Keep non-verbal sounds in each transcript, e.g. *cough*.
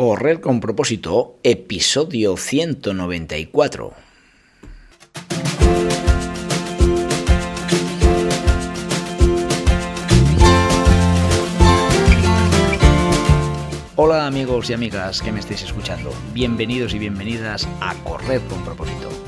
Correr con propósito, episodio 194. Hola amigos y amigas que me estéis escuchando, bienvenidos y bienvenidas a Correr con propósito,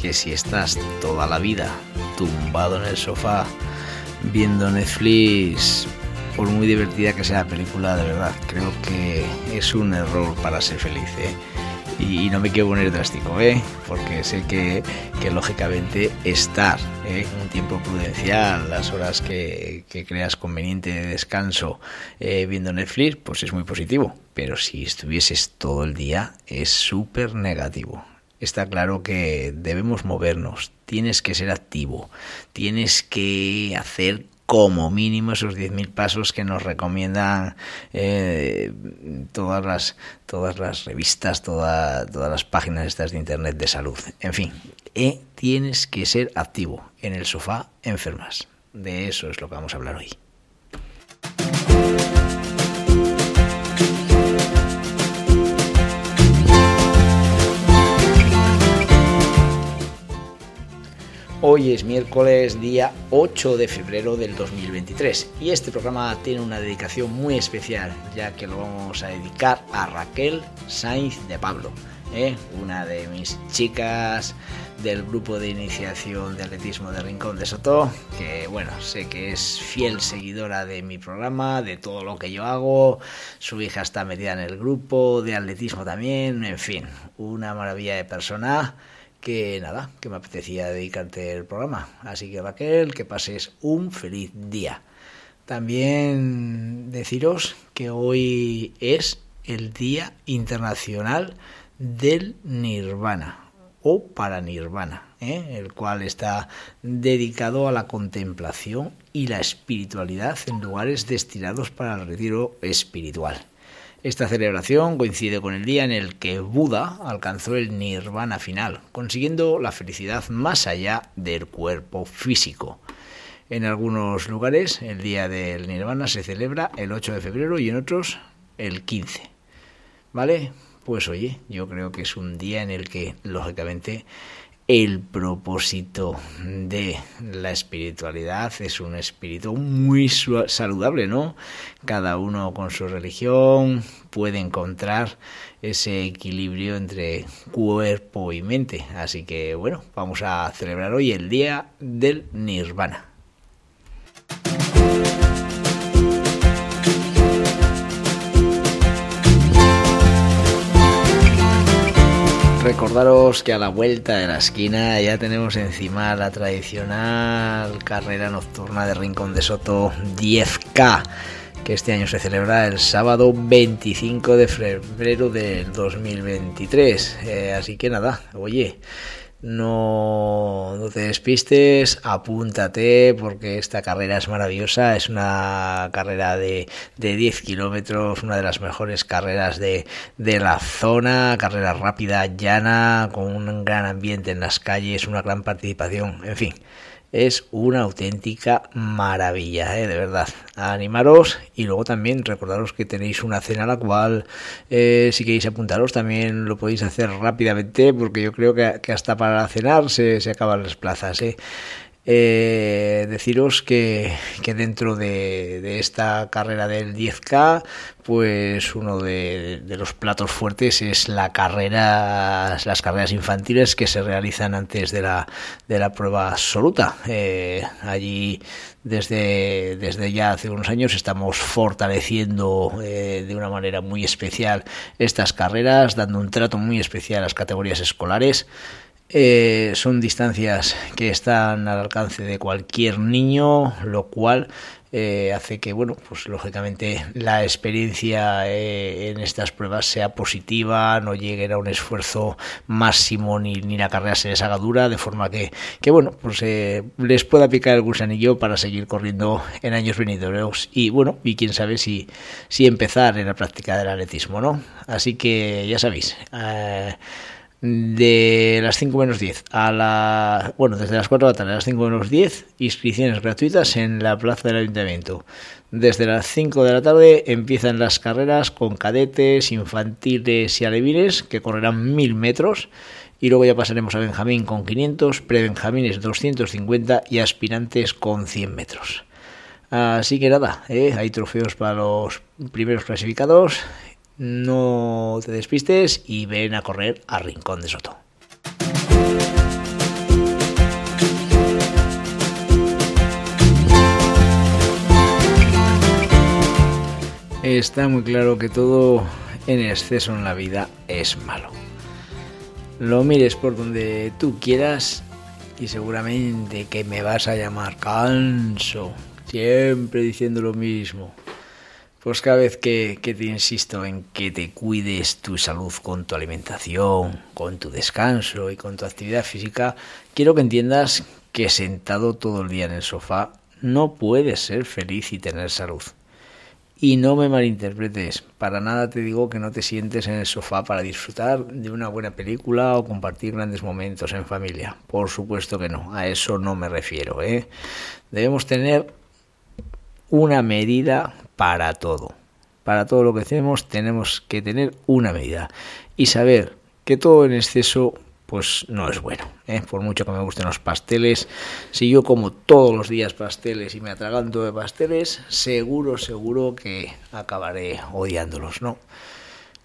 que si estás toda la vida tumbado en el sofá viendo Netflix, por muy divertida que sea la película, de verdad, creo que es un error para ser feliz. ¿eh? Y no me quiero poner drástico, ¿eh? porque sé que, que lógicamente estar ¿eh? un tiempo prudencial, las horas que, creas conveniente de descanso eh, viendo Netflix, pues es muy positivo. Pero si estuvieses todo el día, es súper negativo. Está claro que debemos movernos, tienes que ser activo, tienes que hacer como mínimo esos 10.000 pasos que nos recomiendan eh, todas, las, todas las revistas, toda, todas las páginas estas de internet de salud. En fin, eh, tienes que ser activo. En el sofá enfermas. De eso es lo que vamos a hablar hoy. Hoy es miércoles día 8 de febrero del 2023 y este programa tiene una dedicación muy especial ya que lo vamos a dedicar a Raquel Sainz de Pablo, ¿eh? una de mis chicas del grupo de iniciación de atletismo de Rincón de Soto, que bueno, sé que es fiel seguidora de mi programa, de todo lo que yo hago, su hija está metida en el grupo de atletismo también, en fin, una maravilla de persona que nada, que me apetecía dedicarte el programa. Así que Raquel, que pases un feliz día. También deciros que hoy es el Día Internacional del Nirvana o para Nirvana, ¿eh? el cual está dedicado a la contemplación y la espiritualidad en lugares destinados para el retiro espiritual. Esta celebración coincide con el día en el que Buda alcanzó el nirvana final, consiguiendo la felicidad más allá del cuerpo físico. En algunos lugares el día del nirvana se celebra el 8 de febrero y en otros el 15. ¿Vale? Pues oye, yo creo que es un día en el que lógicamente el propósito de la espiritualidad es un espíritu muy saludable, ¿no? Cada uno con su religión puede encontrar ese equilibrio entre cuerpo y mente. Así que bueno, vamos a celebrar hoy el día del nirvana. Recordaros que a la vuelta de la esquina ya tenemos encima la tradicional carrera nocturna de Rincón de Soto 10K, que este año se celebra el sábado 25 de febrero del 2023. Eh, así que nada, oye, no, no, te despistes, apúntate porque esta carrera es maravillosa, es una carrera de, de 10 kilómetros, una de las mejores carreras de, de, la zona, carrera rápida, llana, con un gran ambiente en las calles, una gran participación, en fin, es una auténtica maravilla, ¿eh? de verdad. Animaros y luego también recordaros que tenéis una cena a la cual eh, si queréis apuntaros también lo podéis hacer rápidamente porque yo creo que, hasta para cenar se, se acaban las plazas. ¿eh? Eh, deciros que, que dentro de, de, esta carrera del 10K, pues uno de, los platos fuertes es la carrera, las carreras infantiles que se realizan antes de la, de la prueba absoluta. Eh, allí desde, desde ya hace unos años estamos fortaleciendo eh, de una manera muy especial estas carreras, dando un trato muy especial a las categorías escolares. Eh, son distancias que están al alcance de cualquier niño, lo cual eh, hace que, bueno, pues lógicamente la experiencia eh, en estas pruebas sea positiva, no lleguen a un esfuerzo máximo ni, ni la carrera se les haga dura, de forma que, que bueno, pues eh, les pueda picar el gusanillo para seguir corriendo en años venideros y, bueno, y quién sabe si, si empezar en la práctica del atletismo, ¿no? Así que ya sabéis de las 5 menos 10 a la. Bueno, desde las 4 de la tarde a las 5 menos 10, inscripciones gratuitas en la plaza del ayuntamiento. Desde las 5 de la tarde empiezan las carreras con cadetes, infantiles y alevines que correrán 1000 metros. Y luego ya pasaremos a Benjamín con 500, prebenjamines 250 y aspirantes con 100 metros. Así que nada, ¿eh? hay trofeos para los primeros clasificados no te despistes y ven a correr a Rincón de Soto. Está muy claro que todo en exceso en la vida es malo. Lo mires por donde tú quieras y seguramente que me vas a llamar canso, siempre diciendo lo mismo. Pues cada vez que, te insisto en que te cuides tu salud con tu alimentación, con tu descanso y con tu actividad física, quiero que entiendas que sentado todo el día en el sofá no puedes ser feliz y tener salud. Y no me malinterpretes, para nada te digo que no te sientes en el sofá para disfrutar de una buena película o compartir grandes momentos en familia. Por supuesto que no, a eso no me refiero. ¿eh? Debemos tener una medida para todo. Para todo lo que hacemos tenemos que tener una medida y saber que todo en exceso pues no es bueno. ¿eh? Por mucho que me gusten los pasteles, si yo como todos los días pasteles y me atraganto de pasteles, seguro, seguro que acabaré odiándolos, ¿no?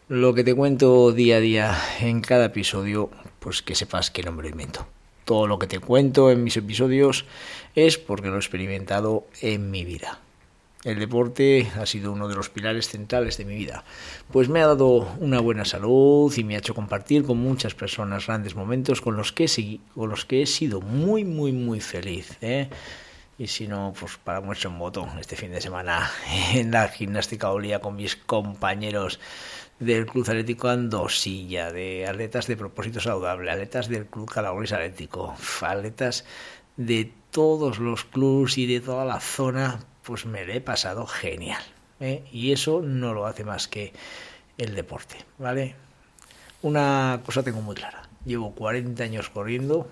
Lo que te cuento día a día en cada episodio, pues que sepas que no me lo invento. Todo lo que te cuento en mis episodios es porque lo he experimentado en mi vida. El deporte ha sido uno de los pilares centrales de mi vida, pues me ha dado una buena salud y me ha hecho compartir con muchas personas grandes momentos con los que, he, con los que he sido muy, muy, muy feliz. ¿eh? Y si no, pues para muestra un voto este fin de semana *laughs* en la gimnástica olía con mis compañeros del Club Atlético Andosilla, de atletas de propósito saludable, atletas del Club Calabres Atlético, atletas de todos los clubs y de toda la zona pues me lo he pasado genial. ¿eh? Y eso no lo hace más que el deporte, ¿vale? Una cosa tengo muy clara. Llevo 40 años corriendo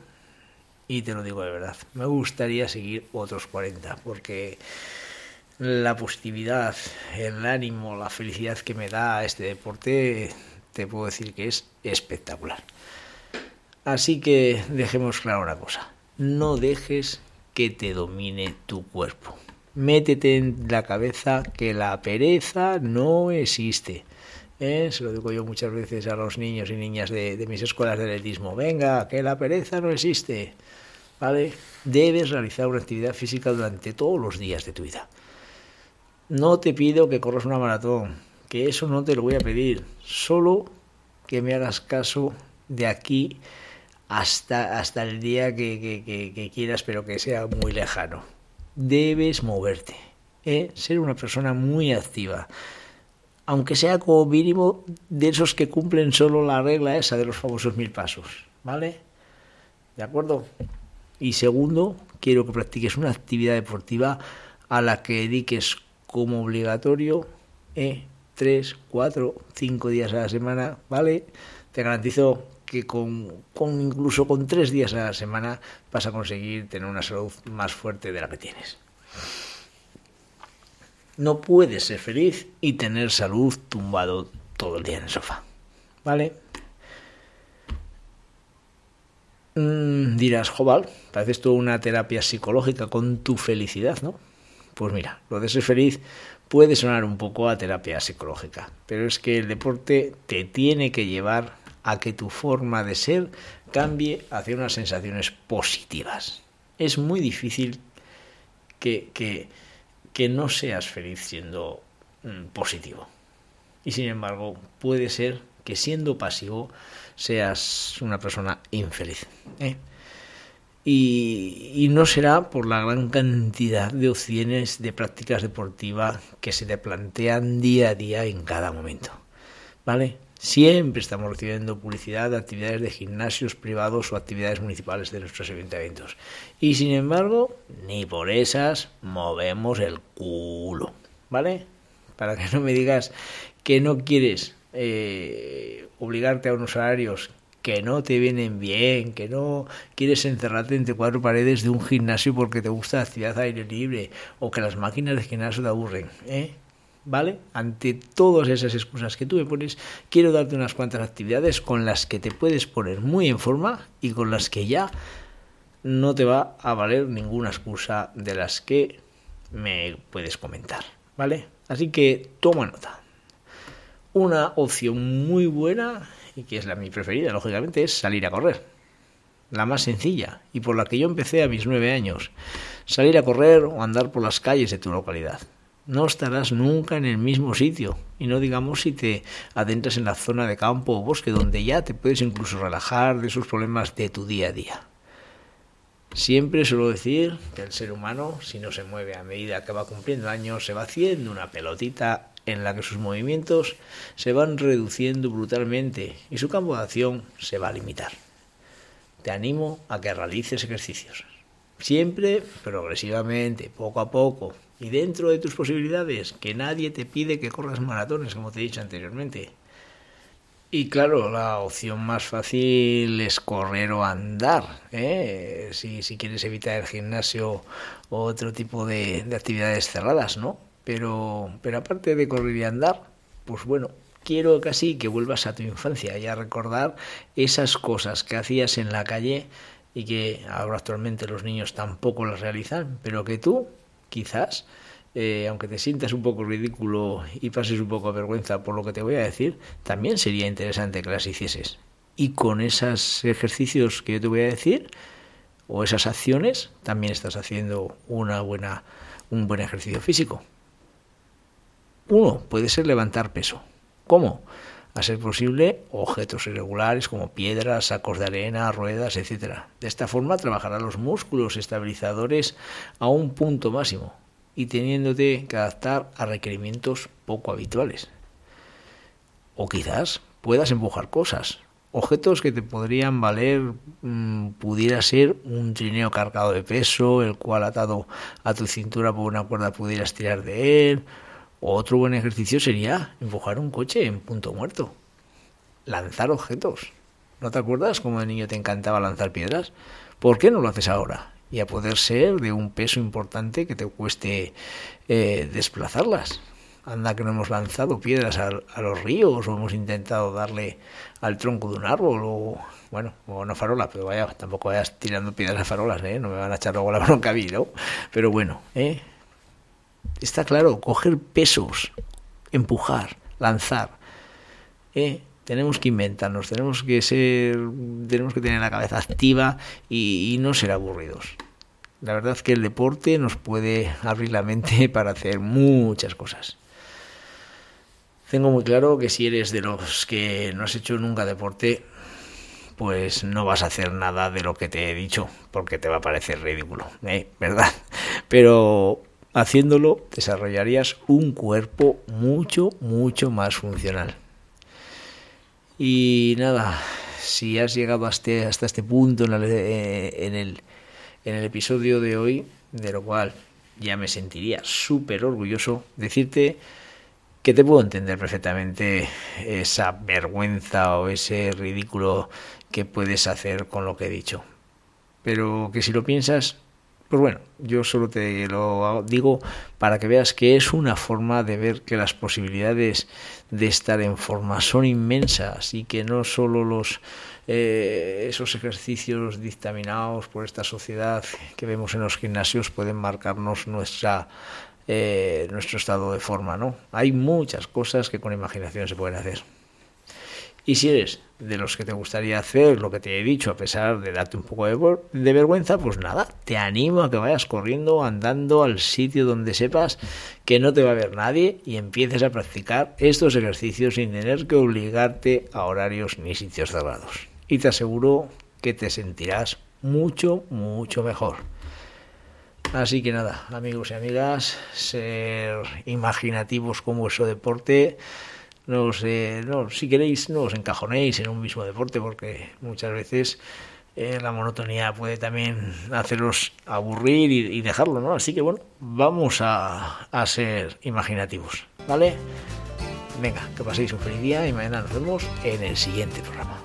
y te lo digo de verdad. Me gustaría seguir otros 40 porque la positividad, el ánimo, la felicidad que me da este deporte, te puedo decir que es espectacular. Así que dejemos claro una cosa. No dejes que te domine tu cuerpo métete en la cabeza que la pereza no existe. ¿Eh? Se lo digo yo muchas veces a los niños y niñas de, mis escuelas de atletismo. Venga, que la pereza no existe. ¿Vale? Debes realizar una actividad física durante todos los días de tu vida. No te pido que corras una maratón, que eso no te lo voy a pedir. Solo que me hagas caso de aquí hasta, hasta el día que, que quieras, pero que sea muy lejano debes moverte, ¿eh? ser una persona muy activa, aunque sea como mínimo de esos que cumplen solo la regla esa de los famosos mil pasos, ¿vale? ¿De acuerdo? Y segundo, quiero que practiques una actividad deportiva a la que dediques como obligatorio ¿eh? tres, cuatro, cinco días a la semana, ¿vale? Te garantizo que con, incluso con tres días a la semana vas a conseguir tener una salud más fuerte de la que tienes. No puedes ser feliz y tener salud tumbado todo el día en el sofá. ¿Vale? Mm, dirás, Joval, haces tú una terapia psicológica con tu felicidad, ¿no? Pues mira, lo de ser feliz puede sonar un poco a terapia psicológica, pero es que el deporte te tiene que llevar a que tu forma de ser cambie hacia unas sensaciones positivas. Es muy difícil que, que, no seas feliz siendo mm, positivo. Y sin embargo, puede ser que siendo pasivo seas una persona infeliz. ¿eh? y, no será por la gran cantidad de opciones de prácticas deportivas que se te plantean día a día en cada momento. ¿Vale? Siempre estamos recibiendo publicidad de actividades de gimnasios privados o actividades municipales de nuestros ayuntamientos. Y sin embargo, ni por esas movemos el culo. ¿Vale? Para que no me digas que no quieres eh, obligarte a unos horarios que no te vienen bien, que no quieres encerrarte entre cuatro paredes de un gimnasio porque te gusta la actividad aire libre o que las máquinas de gimnasio te aburren, ¿eh? ¿Vale? Ante todas esas excusas que tú me pones, quiero darte unas cuantas actividades con las que te puedes poner muy en forma y con las que ya no te va a valer ninguna excusa de las que me puedes comentar, ¿vale? Así que toma nota. Una opción muy buena y que es la mi preferida, lógicamente, es salir a correr. La más sencilla y por la que yo empecé a mis nueve años. Salir a correr o andar por las calles de tu localidad. No estarás nunca en el mismo sitio y no digamos si te adentras en la zona de campo o bosque donde ya te puedes incluso relajar de esos problemas de tu día a día. Siempre suelo decir que el ser humano, si no se mueve a medida que va cumpliendo años, se va haciendo una pelotita en la que sus movimientos se van reduciendo brutalmente y su campo de acción se va a limitar. Te animo a que realices ejercicios. Siempre, progresivamente, poco a poco, y dentro de tus posibilidades, que nadie te pide que corras maratones, como te he dicho anteriormente. Y claro, la opción más fácil es correr o andar. ¿eh? Si, si, quieres evitar el gimnasio o otro tipo de, de actividades cerradas, ¿no? Pero, pero aparte de correr y andar, pues bueno, quiero casi que vuelvas a tu infancia y a recordar esas cosas que hacías en la calle y que ahora actualmente los niños tampoco las realizan, pero que tú, quizás, eh, aunque te sientas un poco ridículo y pases un poco de vergüenza por lo que te voy a decir, también sería interesante que las hicieses. Y con esos ejercicios que yo te voy a decir, o esas acciones, también estás haciendo una buena, un buen ejercicio físico. Uno puede ser levantar peso. ¿Cómo? A ser posible, objetos irregulares como piedras, sacos de arena, ruedas, etc. De esta forma trabajará los músculos estabilizadores a un punto máximo y teniéndote que adaptar a requerimientos poco habituales. O quizás puedas empujar cosas. Objetos que te podrían valer mm, pudiera ser un trineo cargado de peso, el cual atado a tu cintura por una cuerda pudieras tirar de él, otro buen ejercicio sería empujar un coche en punto muerto. Lanzar objetos. ¿No te acuerdas cómo de niño te encantaba lanzar piedras? ¿Por qué no lo haces ahora? Y a poder ser de un peso importante que te cueste eh, desplazarlas. Anda que no hemos lanzado piedras a, los ríos o hemos intentado darle al tronco de un árbol o, bueno, o una farola, pero vaya, tampoco vayas tirando piedras a farolas, ¿eh? No me van a echar luego la bronca a mí, ¿no? Pero bueno, ¿eh? Está claro, coger pesos, empujar, lanzar. ¿eh? Tenemos que inventarnos, tenemos que ser, tenemos que tener la cabeza activa y, no ser aburridos. La verdad es que el deporte nos puede abrir la mente *laughs* para hacer muchas cosas. Tengo muy claro que si eres de los que no has hecho nunca deporte, pues no vas a hacer nada de lo que te he dicho, porque te va a parecer ridículo, ¿eh? ¿verdad? Pero Haciéndolo desarrollarías un cuerpo mucho, mucho más funcional. Y nada, si has llegado hasta, hasta este punto en, eh, en, el, en el episodio de hoy, de lo cual ya me sentiría súper orgulloso, decirte que te puedo entender perfectamente esa vergüenza o ese ridículo que puedes hacer con lo que he dicho. Pero que si lo piensas, pues bueno, yo solo te lo digo para que veas que es una forma de ver que las posibilidades de estar en forma son inmensas y que no solo los eh, esos ejercicios dictaminados por esta sociedad que vemos en los gimnasios pueden marcarnos nuestra eh, nuestro estado de forma, ¿no? Hay muchas cosas que con imaginación se pueden hacer. Y si eres de los que te gustaría hacer lo que te he dicho, a pesar de darte un poco de, vergüenza, pues nada, te animo a que vayas corriendo, andando al sitio donde sepas que no te va a ver nadie y empieces a practicar estos ejercicios sin tener que obligarte a horarios ni sitios cerrados. Y te aseguro que te sentirás mucho, mucho mejor. Así que nada, amigos y amigas, ser imaginativos con vuestro deporte. No, no, si queréis, no os encajonéis en un mismo deporte, porque muchas veces eh, la monotonía puede también haceros aburrir y, dejarlo, ¿no? Así que bueno, vamos a, a ser imaginativos, ¿vale? Venga, que paséis un feliz día y mañana nos vemos en el siguiente programa.